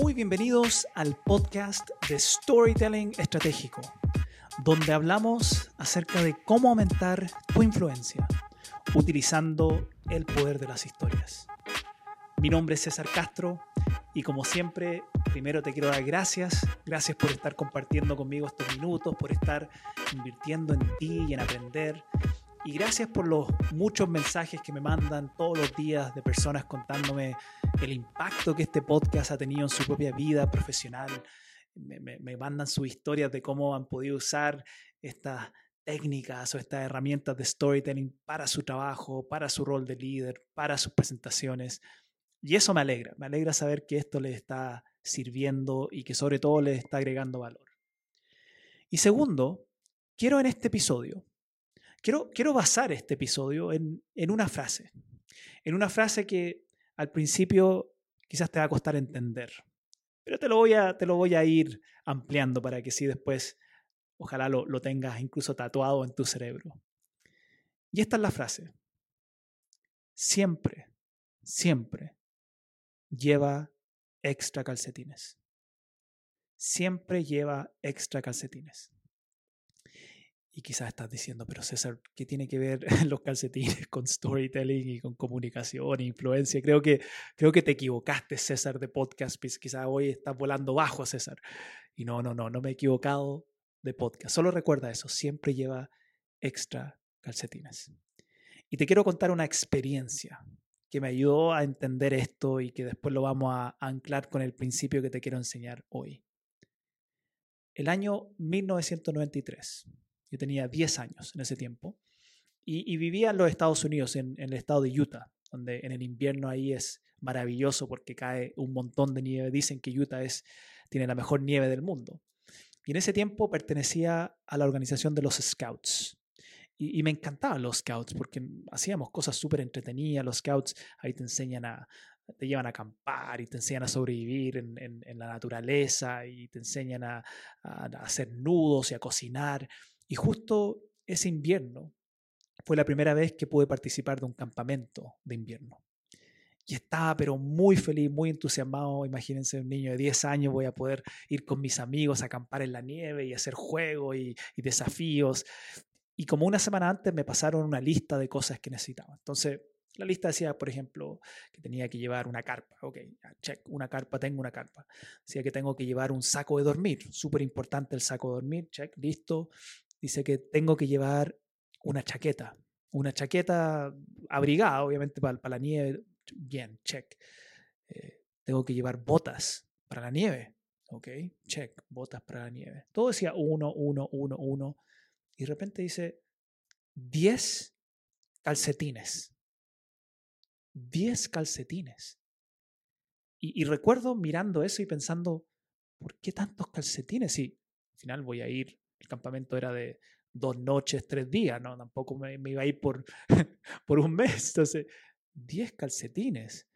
Muy bienvenidos al podcast de Storytelling Estratégico, donde hablamos acerca de cómo aumentar tu influencia utilizando el poder de las historias. Mi nombre es César Castro y como siempre, primero te quiero dar gracias, gracias por estar compartiendo conmigo estos minutos, por estar invirtiendo en ti y en aprender. Y gracias por los muchos mensajes que me mandan todos los días de personas contándome el impacto que este podcast ha tenido en su propia vida profesional. Me, mandan sus historias de cómo han podido usar estas técnicas o estas herramientas de storytelling para su trabajo, para su rol de líder, para sus presentaciones. Y eso me alegra, me alegra saber que esto les está sirviendo y que sobre todo les está agregando valor. Y segundo, quiero en este episodio, quiero, quiero basar este episodio en, en una frase, en una frase que al principio quizás te va a costar entender, pero te lo voy a, te lo voy a ir ampliando para que si después ojalá lo, lo tengas incluso tatuado en tu cerebro. Y esta es la frase. Siempre, siempre lleva extra calcetines. Siempre lleva extra calcetines. Y quizás estás diciendo, pero César, ¿qué tiene que ver los calcetines con storytelling y con comunicación e influencia? Creo que, creo que te equivocaste, César, de podcast. Pues quizás hoy estás volando bajo, César. Y no, no, no, no me he equivocado de podcast. Solo recuerda eso, siempre lleva extra calcetines. Y te quiero contar una experiencia que me ayudó a entender esto y que después lo vamos a anclar con el principio que te quiero enseñar hoy. El año 1993, yo tenía 10 años en ese tiempo, y, vivía en los Estados Unidos, en, en, el estado de Utah, donde en el invierno ahí es maravilloso porque cae un montón de nieve. Dicen que Utah es, tiene la mejor nieve del mundo. Y en ese tiempo pertenecía a la organización de los Scouts. Y, me encantaban los scouts porque hacíamos cosas súper entretenidas. Los scouts ahí te enseñan a, te llevan a acampar y te enseñan a sobrevivir en, en, la naturaleza y te enseñan a, a, hacer nudos y a cocinar. Y justo ese invierno fue la primera vez que pude participar de un campamento de invierno. Y estaba pero muy feliz, muy entusiasmado. Imagínense un niño de 10 años, voy a poder ir con mis amigos a acampar en la nieve y hacer juegos y, y desafíos. Y como una semana antes me pasaron una lista de cosas que necesitaba. Entonces, la lista decía, por ejemplo, que tenía que llevar una carpa. Ok, check, una carpa, tengo una carpa. Decía que tengo que llevar un saco de dormir. Súper importante el saco de dormir. Check, listo. Dice que tengo que llevar una chaqueta. Una chaqueta abrigada, obviamente, para, la nieve. Bien, check. Eh, tengo que llevar botas para la nieve. Ok, check, botas para la nieve. Todo decía uno, uno, uno, uno. Y de repente dice, 10 calcetines. 10 calcetines. Y, recuerdo mirando eso y pensando, ¿por qué tantos calcetines? Y al final voy a ir, el campamento era de dos noches, tres días, ¿no? Tampoco me, iba a ir por, por un mes. Entonces, 10 calcetines.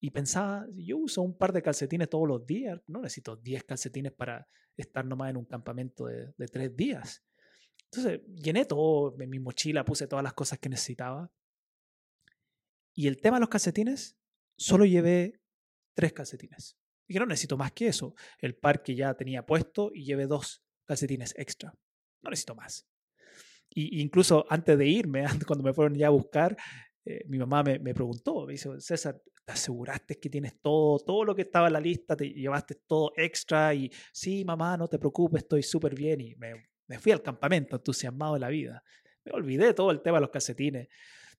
Y pensaba, yo uso un par de calcetines todos los días, no necesito 10 calcetines para estar nomás en un campamento de, de tres días. Entonces llené todo en mi mochila, puse todas las cosas que necesitaba. Y el tema de los calcetines, solo llevé tres calcetines. Dije, no necesito más que eso. El par que ya tenía puesto y llevé dos calcetines extra. No necesito más. Y incluso antes de irme, cuando me fueron ya a buscar, eh, mi mamá me, me, preguntó, me dice, César, ¿te aseguraste que tienes todo, todo lo que estaba en la lista, te llevaste todo extra? Y sí, mamá, no te preocupes, estoy súper bien. Y me me fui al campamento entusiasmado de la vida. Me olvidé todo el tema de los calcetines.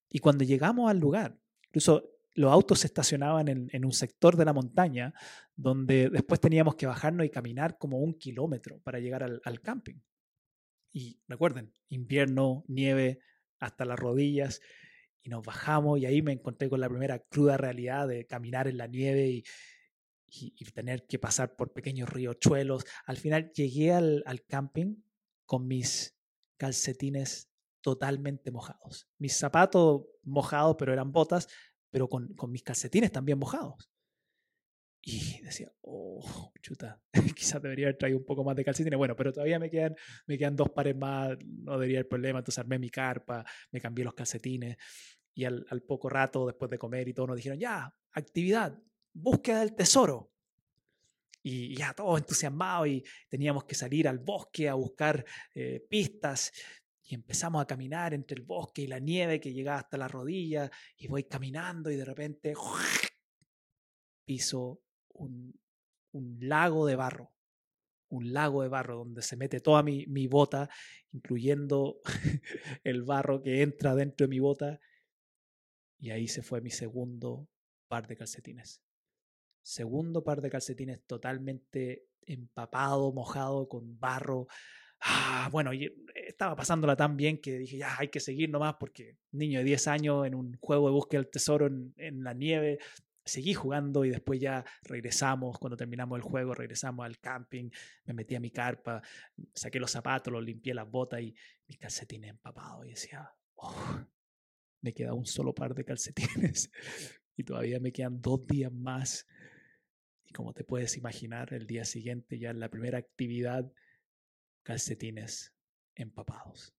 Y cuando llegamos al lugar, incluso los autos se estacionaban en, un sector de la montaña donde después teníamos que bajarnos y caminar como un kilómetro para llegar al, camping. Y recuerden, invierno, nieve hasta las rodillas y nos bajamos y ahí me encontré con la primera cruda realidad de caminar en la nieve y, y, tener que pasar por pequeños riachuelos. Al final llegué al, al camping con mis calcetines totalmente mojados. Mis zapatos mojados, pero eran botas, pero con, con mis calcetines también mojados. Y decía, oh, chuta, quizás debería haber traído un poco más de calcetines. Bueno, pero todavía me quedan, me quedan dos pares más, no debería haber problema. Entonces armé mi carpa, me cambié los calcetines. Y al, al poco rato, después de comer y todo, nos dijeron, ya, actividad, búsqueda del tesoro. y ya todos entusiasmados y teníamos que salir al bosque a buscar eh, pistas y empezamos a caminar entre el bosque y la nieve que llegaba hasta la rodilla y voy caminando y de repente piso un, lago de barro, un lago de barro donde se mete toda mi, mi bota, incluyendo el barro que entra dentro de mi bota y ahí se fue mi segundo par de calcetines. Segundo par de calcetines totalmente empapado, mojado, con barro. Ah, bueno, y estaba pasándola tan bien que dije, ya, hay que seguir nomás porque niño de 10 años en un juego de búsqueda del tesoro en la nieve, seguí jugando y después ya regresamos, cuando terminamos el juego, regresamos al camping, me metí a mi carpa, saqué los zapatos, los limpié las botas y mis calcetines empapados y decía, oh, me queda un solo par de calcetines y todavía me quedan dos días más y como te puedes imaginar, el día siguiente ya en la primera actividad, calcetines empapados.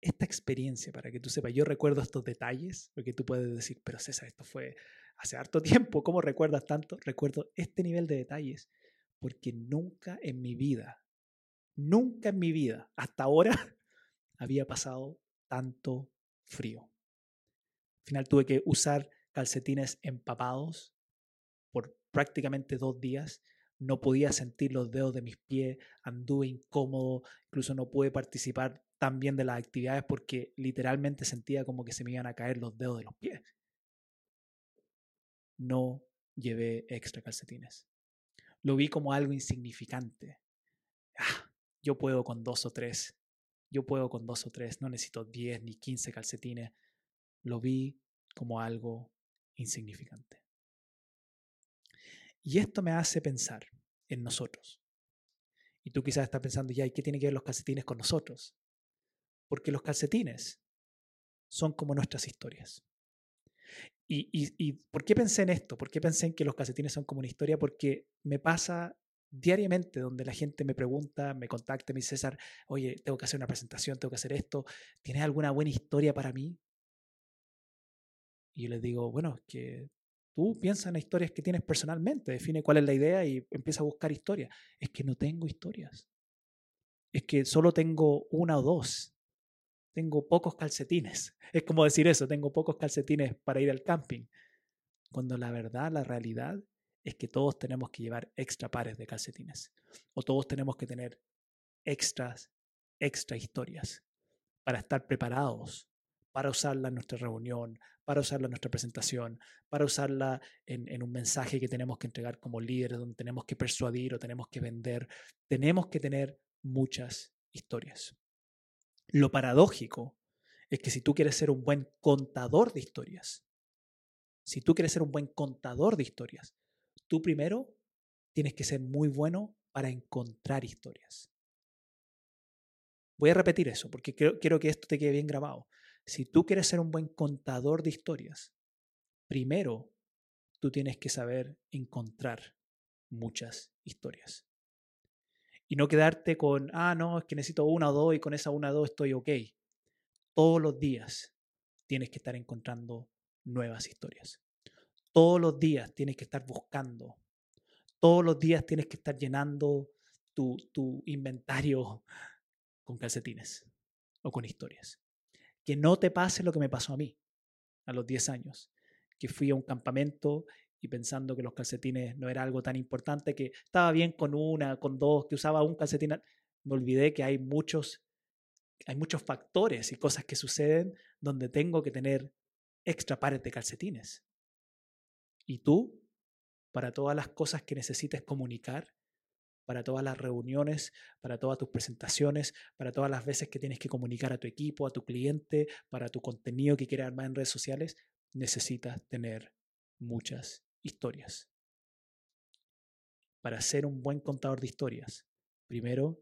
Esta experiencia, para que tú sepas, yo recuerdo estos detalles, porque tú puedes decir, pero César, esto fue hace harto tiempo, ¿cómo recuerdas tanto? Recuerdo este nivel de detalles, porque nunca en mi vida, nunca en mi vida, hasta ahora, había pasado tanto frío. Al final tuve que usar calcetines empapados por prácticamente dos días. No podía sentir los dedos de mis pies, anduve incómodo, incluso no pude participar tan bien de las actividades porque literalmente sentía como que se me iban a caer los dedos de los pies. No llevé extra calcetines. Lo vi como algo insignificante. Ah, yo puedo con dos o tres. Yo puedo con dos o tres. No necesito diez ni quince calcetines. Lo vi como algo insignificante. Y esto me hace pensar en nosotros. Y tú quizás estás pensando, ya, ¿y qué tiene que ver los calcetines con nosotros? Porque los calcetines son como nuestras historias. Y, y, por qué pensé en esto? ¿Por qué pensé en que los calcetines son como una historia? Porque me pasa diariamente donde la gente me pregunta, me contacta, me dice, César, oye, tengo que hacer una presentación, tengo que hacer esto, ¿tienes alguna buena historia para mí? Y yo les digo, bueno, es que Tú piensa en las historias que tienes personalmente, define cuál es la idea y empieza a buscar historias. Es que no tengo historias. Es que solo tengo una o dos. Tengo pocos calcetines. Es como decir eso, tengo pocos calcetines para ir al camping. Cuando la verdad, la realidad es que todos tenemos que llevar extra pares de calcetines. O todos tenemos que tener extras, extra historias para estar preparados para usarla en nuestra reunión, para usarla en nuestra presentación, para usarla en, un mensaje que tenemos que entregar como líderes, donde tenemos que persuadir o tenemos que vender. Tenemos que tener muchas historias. Lo paradójico es que si tú quieres ser un buen contador de historias, si tú quieres ser un buen contador de historias, tú primero tienes que ser muy bueno para encontrar historias. Voy a repetir eso porque quiero que esto te quede bien grabado. Si tú quieres ser un buen contador de historias, primero tú tienes que saber encontrar muchas historias. Y no quedarte con, ah, no, es que necesito una o dos y con esa una o dos estoy ok. Todos los días tienes que estar encontrando nuevas historias. Todos los días tienes que estar buscando. Todos los días tienes que estar llenando tu, tu inventario con calcetines o con historias que no te pase lo que me pasó a mí a los 10 años, que fui a un campamento y pensando que los calcetines no era algo tan importante, que estaba bien con una, con dos, que usaba un calcetín, me olvidé que hay muchos, hay muchos factores y cosas que suceden donde tengo que tener extra pares de calcetines. Y tú, para todas las cosas que necesites comunicar, para todas las reuniones, para todas tus presentaciones, para todas las veces que tienes que comunicar a tu equipo, a tu cliente, para tu contenido que quieres armar en redes sociales, necesitas tener muchas historias. Para ser un buen contador de historias, primero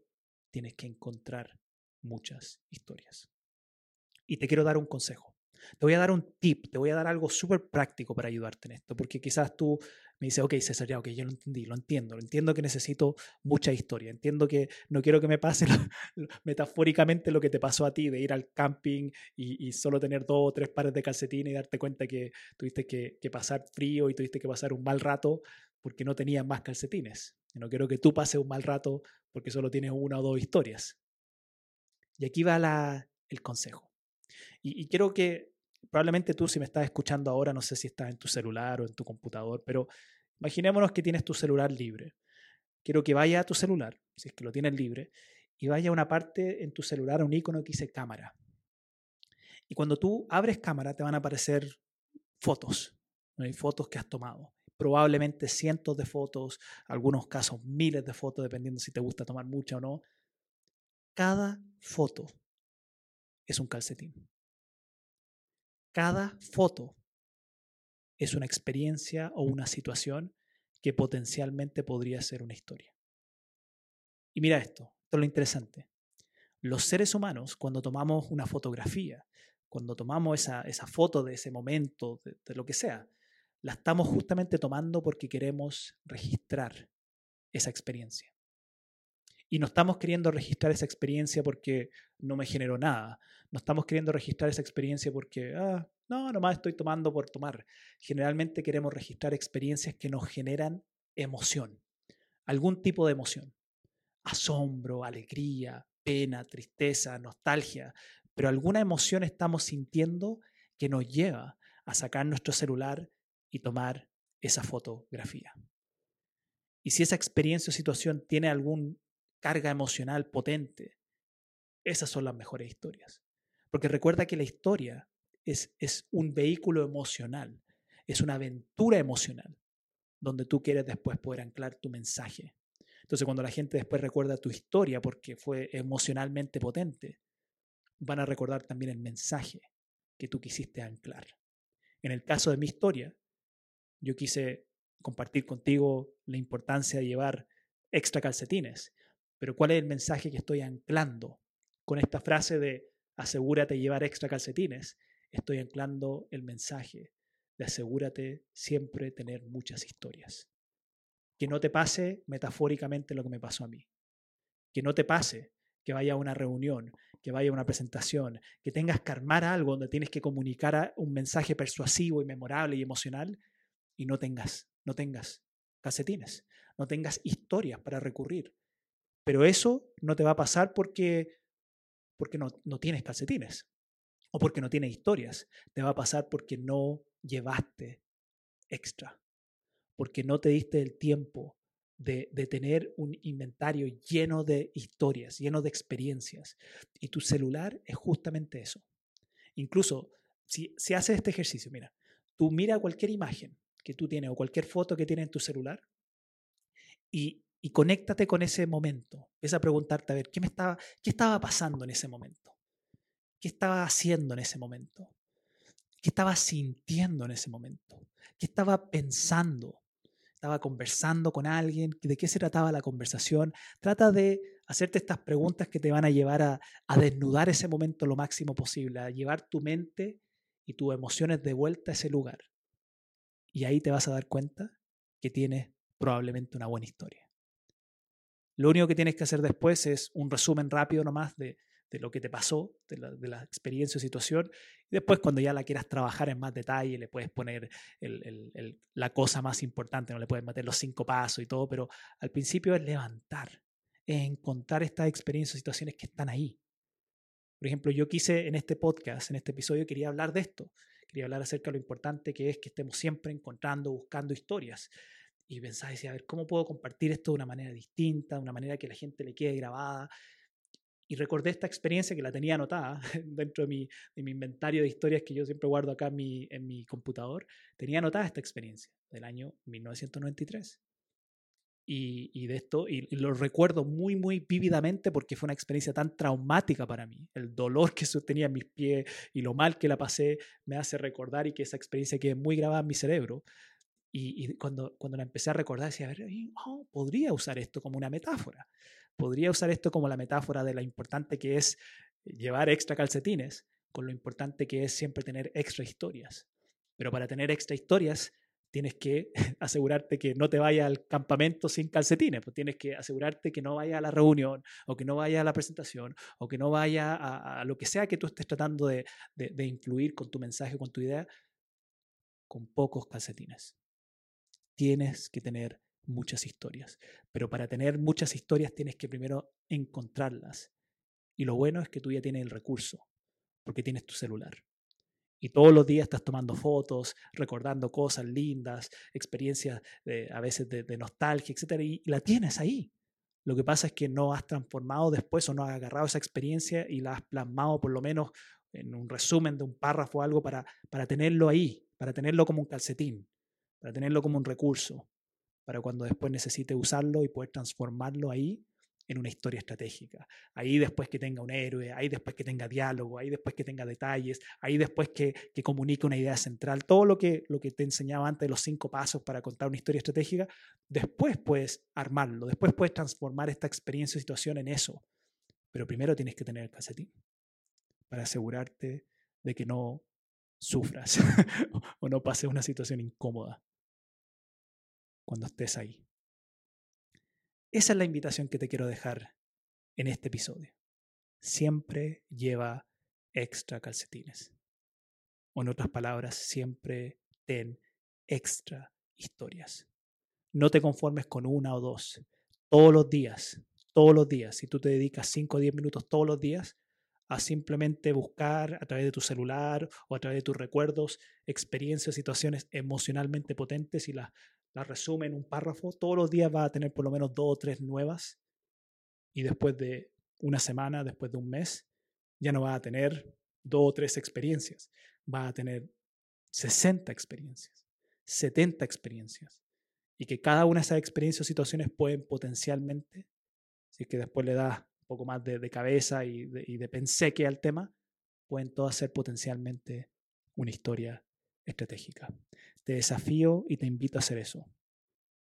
tienes que encontrar muchas historias. Y te quiero dar un consejo. Te voy a dar un tip, te voy a dar algo súper práctico para ayudarte en esto, porque quizás tú me dices, ok, César, ya, ok, yo lo entendí, lo entiendo, lo entiendo que necesito mucha historia, entiendo que no quiero que me pase metafóricamente lo que te pasó a ti de ir al camping y, solo tener dos o tres pares de calcetines y darte cuenta que tuviste que, pasar frío y tuviste que pasar un mal rato. porque no tenías más calcetines. no quiero que tú pases un mal rato porque solo tienes una o dos historias. Y aquí va el consejo. Y, y quiero que probablemente tú si me estás escuchando ahora, no sé si estás en tu celular o en tu computador, pero imaginémonos que tienes tu celular libre. Quiero que vaya a tu celular, si es que lo tienes libre, y vaya a una parte en tu celular, a un icono que dice cámara. Y cuando tú abres cámara te van a aparecer fotos, hay fotos que has tomado. Probablemente cientos de fotos, algunos casos miles de fotos, dependiendo si te gusta tomar mucha o no. Cada foto es un calcetín. Cada foto es una experiencia o una situación que potencialmente podría ser una historia. Y mira esto, esto es lo interesante. Los seres humanos, cuando tomamos una fotografía, cuando tomamos esa, esa foto de ese momento, de, de lo que sea, la estamos justamente tomando porque queremos registrar esa experiencia. Y no estamos queriendo registrar esa experiencia porque no me generó nada. No estamos queriendo registrar esa experiencia porque, ah, no, nomás estoy tomando por tomar. Generalmente queremos registrar experiencias que nos generan emoción, algún tipo de emoción. Asombro, alegría, pena, tristeza, nostalgia, pero alguna emoción estamos sintiendo que nos lleva a sacar nuestro celular y tomar esa fotografía. Y si esa experiencia o situación tiene alguna carga emocional potente, esas son las mejores historias. Porque recuerda que la historia es, es un vehículo emocional, es una aventura emocional, donde tú quieres después poder anclar tu mensaje. Entonces cuando la gente después recuerda tu historia porque fue emocionalmente potente, van a recordar también el mensaje que tú quisiste anclar. En el caso de mi historia, yo quise compartir contigo la importancia de llevar extra calcetines, pero ¿cuál es el mensaje que estoy anclando con esta frase de asegúrate llevar extra calcetines? Estoy anclando el mensaje de asegúrate siempre tener muchas historias. Que no te pase metafóricamente lo que me pasó a mí. Que no te pase que vaya a una reunión, que vaya a una presentación, que tengas que armar algo donde tienes que comunicar un mensaje persuasivo y memorable y emocional y no tengas, no tengas calcetines, no tengas historias para recurrir. Pero eso no te va a pasar porque, porque no, no tienes calcetines o porque no tienes historias. Te va a pasar porque no llevaste extra, porque no te diste el tiempo de, tener un inventario lleno de historias, lleno de experiencias. Y tu celular es justamente eso. Incluso si, si haces este ejercicio, mira, tú mira cualquier imagen que tú tienes o cualquier foto que tienes en tu celular y, y conéctate con ese momento. Empieza a preguntarte, a ver, ¿qué, me estaba, ¿qué estaba pasando en ese momento? ¿Qué estaba haciendo en ese momento? ¿Qué estaba sintiendo en ese momento? ¿Qué estaba pensando? estaba conversando con alguien, de qué se trataba la conversación. Trata de hacerte estas preguntas que te van a llevar a, a desnudar ese momento lo máximo posible, a llevar tu mente y tus emociones de vuelta a ese lugar. Y ahí te vas a dar cuenta que tienes probablemente una buena historia. Lo único que tienes que hacer después es un resumen rápido nomás de de lo que te pasó, de la, experiencia o situación. Y después, cuando ya la quieras trabajar en más detalle, le puedes poner la cosa más importante, no le puedes meter los cinco pasos y todo, pero al principio es levantar, es encontrar estas experiencias o situaciones que están ahí. Por ejemplo, yo quise en este podcast, en este episodio, quería hablar de esto. Quería hablar acerca de lo importante que es que estemos siempre encontrando, buscando historias. Y pensaba, decía, a ver, ¿cómo puedo compartir esto de una manera distinta, de una manera que la gente le quede grabada? y recordé esta experiencia que la tenía anotada dentro de mi, de mi, inventario de historias que yo siempre guardo acá en mi, en mi computador. Tenía anotada esta experiencia del año 1993. Y, y, de esto, y, lo recuerdo muy, muy vívidamente porque fue una experiencia tan traumática para mí. El dolor que sostenía en mis pies y lo mal que la pasé me hace recordar y que esa experiencia quede muy grabada en mi cerebro. Y, y cuando, cuando la empecé a recordar, decía, a ver, oh, podría usar esto como una metáfora podría usar esto como la metáfora de lo importante que es llevar extra calcetines, con lo importante que es siempre tener extra historias. Pero para tener extra historias, tienes que asegurarte que no te vaya al campamento sin calcetines, pues tienes que asegurarte que no vaya a la reunión o que no vaya a la presentación o que no vaya a, lo que sea que tú estés tratando de, de, de influir con tu mensaje, con tu idea, con pocos calcetines. Tienes que tener muchas historias. Pero para tener muchas historias tienes que primero encontrarlas. Y lo bueno es que tú ya tienes el recurso, porque tienes tu celular. Y todos los días estás tomando fotos, recordando cosas lindas, experiencias a veces de, nostalgia, etc. Y, la tienes ahí. Lo que pasa es que no has transformado después o no has agarrado esa experiencia y la has plasmado por lo menos en un resumen de un párrafo o algo para, para tenerlo ahí, para tenerlo como un calcetín, para tenerlo como un recurso, para cuando después necesite usarlo y poder transformarlo ahí en una historia estratégica. Ahí después que tenga un héroe, ahí después que tenga diálogo, ahí después que tenga detalles, ahí después que, que comunique una idea central, todo lo que, lo que te enseñaba antes de los cinco pasos para contar una historia estratégica, después puedes armarlo, después puedes transformar esta experiencia o situación en eso. Pero primero tienes que tener el calcetín para asegurarte de que no sufras o no pases una situación incómoda cuando estés ahí. Esa es la invitación que te quiero dejar en este episodio. Siempre lleva extra calcetines. O en otras palabras, siempre ten extra historias. No te conformes con una o dos. Todos los días, todos los días, si tú te dedicas 5 o 10 minutos todos los días a simplemente buscar a través de tu celular o a través de tus recuerdos experiencias, situaciones emocionalmente potentes y las la resume en un párrafo, todos los días va a tener por lo menos dos o tres nuevas y después de una semana, después de un mes, ya no va a tener dos o tres experiencias, va a tener 60 experiencias, 70 experiencias. Y que cada una de esas experiencias o situaciones pueden potencialmente, si que después le das poco más de, cabeza y de, y de penseque al tema, pueden todas ser potencialmente una historia estratégica. Te desafío y te invito a hacer eso,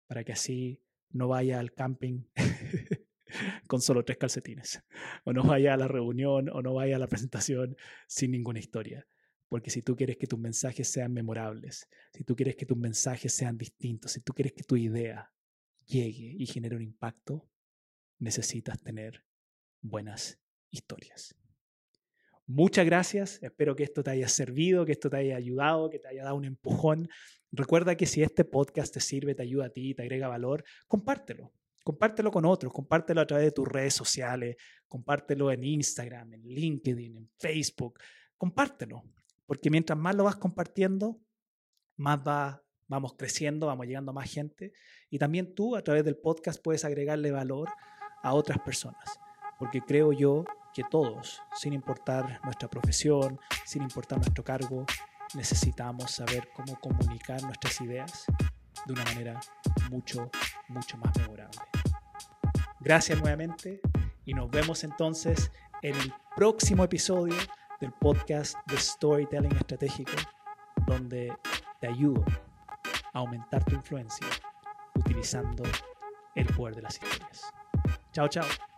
para que así no vaya al camping con solo tres calcetines, o no vaya a la reunión, o no vaya a la presentación sin ninguna historia. Porque si tú quieres que tus mensajes sean memorables, si tú quieres que tus mensajes sean distintos, si tú quieres que tu idea llegue y genere un impacto, necesitas tener buenas historias. Muchas gracias, espero que esto te haya servido, que esto te haya ayudado, que te haya dado un empujón. Recuerda que si este podcast te sirve, te ayuda a ti, te agrega valor, compártelo. Compártelo con otros, compártelo a través de tus redes sociales, compártelo en Instagram, en LinkedIn, en Facebook, compártelo, porque mientras más lo vas compartiendo, más va, vamos creciendo, vamos llegando a más gente y también tú a través del podcast puedes agregarle valor a otras personas, porque creo yo que todos, sin importar nuestra profesión, sin importar nuestro cargo, necesitamos saber cómo comunicar nuestras ideas de una manera mucho, mucho más memorable. Gracias nuevamente y nos vemos entonces en el próximo episodio del podcast de Storytelling Estratégico, donde te ayudo a aumentar tu influencia utilizando el poder de las historias. Chao, chao.